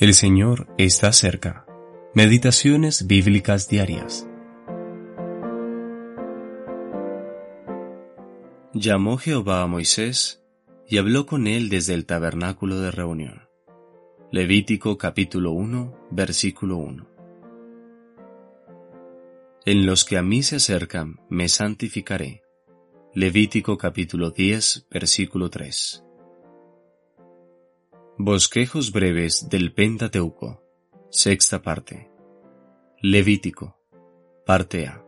El Señor está cerca. Meditaciones bíblicas diarias. Llamó Jehová a Moisés y habló con él desde el tabernáculo de reunión. Levítico capítulo 1, versículo 1. En los que a mí se acercan me santificaré. Levítico capítulo 10, versículo 3. Bosquejos breves del Pentateuco. Sexta parte. Levítico. Parte A.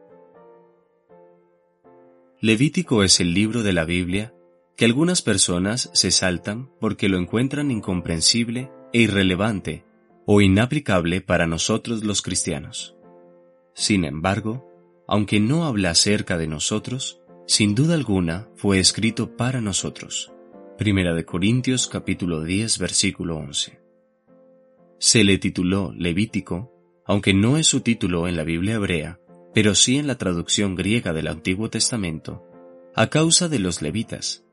Levítico es el libro de la Biblia que algunas personas se saltan porque lo encuentran incomprensible e irrelevante o inaplicable para nosotros los cristianos. Sin embargo, aunque no habla acerca de nosotros, sin duda alguna fue escrito para nosotros Primera de Corintios capítulo 10 versículo 11. Se le tituló Levítico, aunque no es su título en la Biblia hebrea, pero sí en la traducción griega del Antiguo Testamento, a causa de los levitas.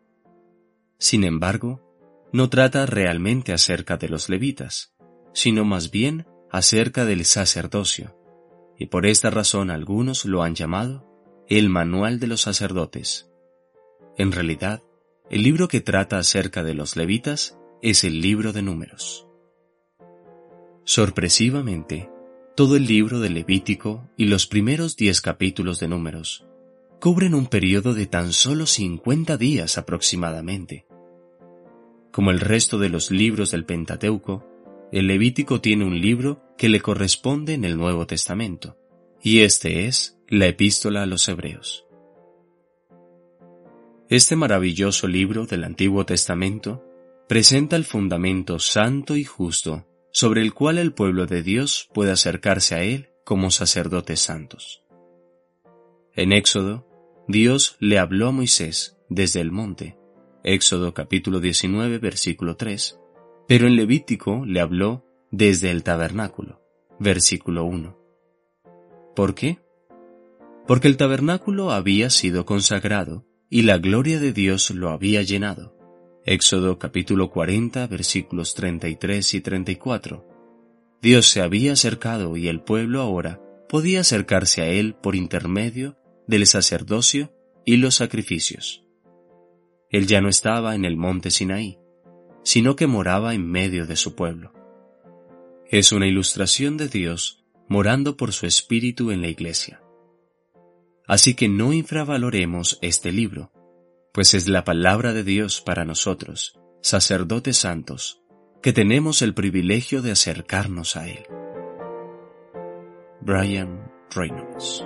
Sin embargo, no trata realmente acerca de los levitas, sino más bien acerca del sacerdocio, y por esta razón algunos lo han llamado el Manual de los Sacerdotes. En realidad, el libro que trata acerca de los levitas es el libro de números. Sorpresivamente, todo el libro de Levítico y los primeros diez capítulos de números cubren un periodo de tan solo 50 días aproximadamente. Como el resto de los libros del Pentateuco, el Levítico tiene un libro que le corresponde en el Nuevo Testamento, y este es la Epístola a los Hebreos. Este maravilloso libro del Antiguo Testamento presenta el fundamento santo y justo sobre el cual el pueblo de Dios puede acercarse a Él como sacerdotes santos. En Éxodo, Dios le habló a Moisés desde el monte, Éxodo capítulo 19 versículo 3, pero en Levítico le habló desde el tabernáculo, versículo 1. ¿Por qué? Porque el tabernáculo había sido consagrado y la gloria de Dios lo había llenado. Éxodo capítulo 40 versículos 33 y 34. Dios se había acercado y el pueblo ahora podía acercarse a Él por intermedio del sacerdocio y los sacrificios. Él ya no estaba en el monte Sinaí, sino que moraba en medio de su pueblo. Es una ilustración de Dios morando por su Espíritu en la iglesia. Así que no infravaloremos este libro, pues es la palabra de Dios para nosotros, sacerdotes santos, que tenemos el privilegio de acercarnos a Él. Brian Reynolds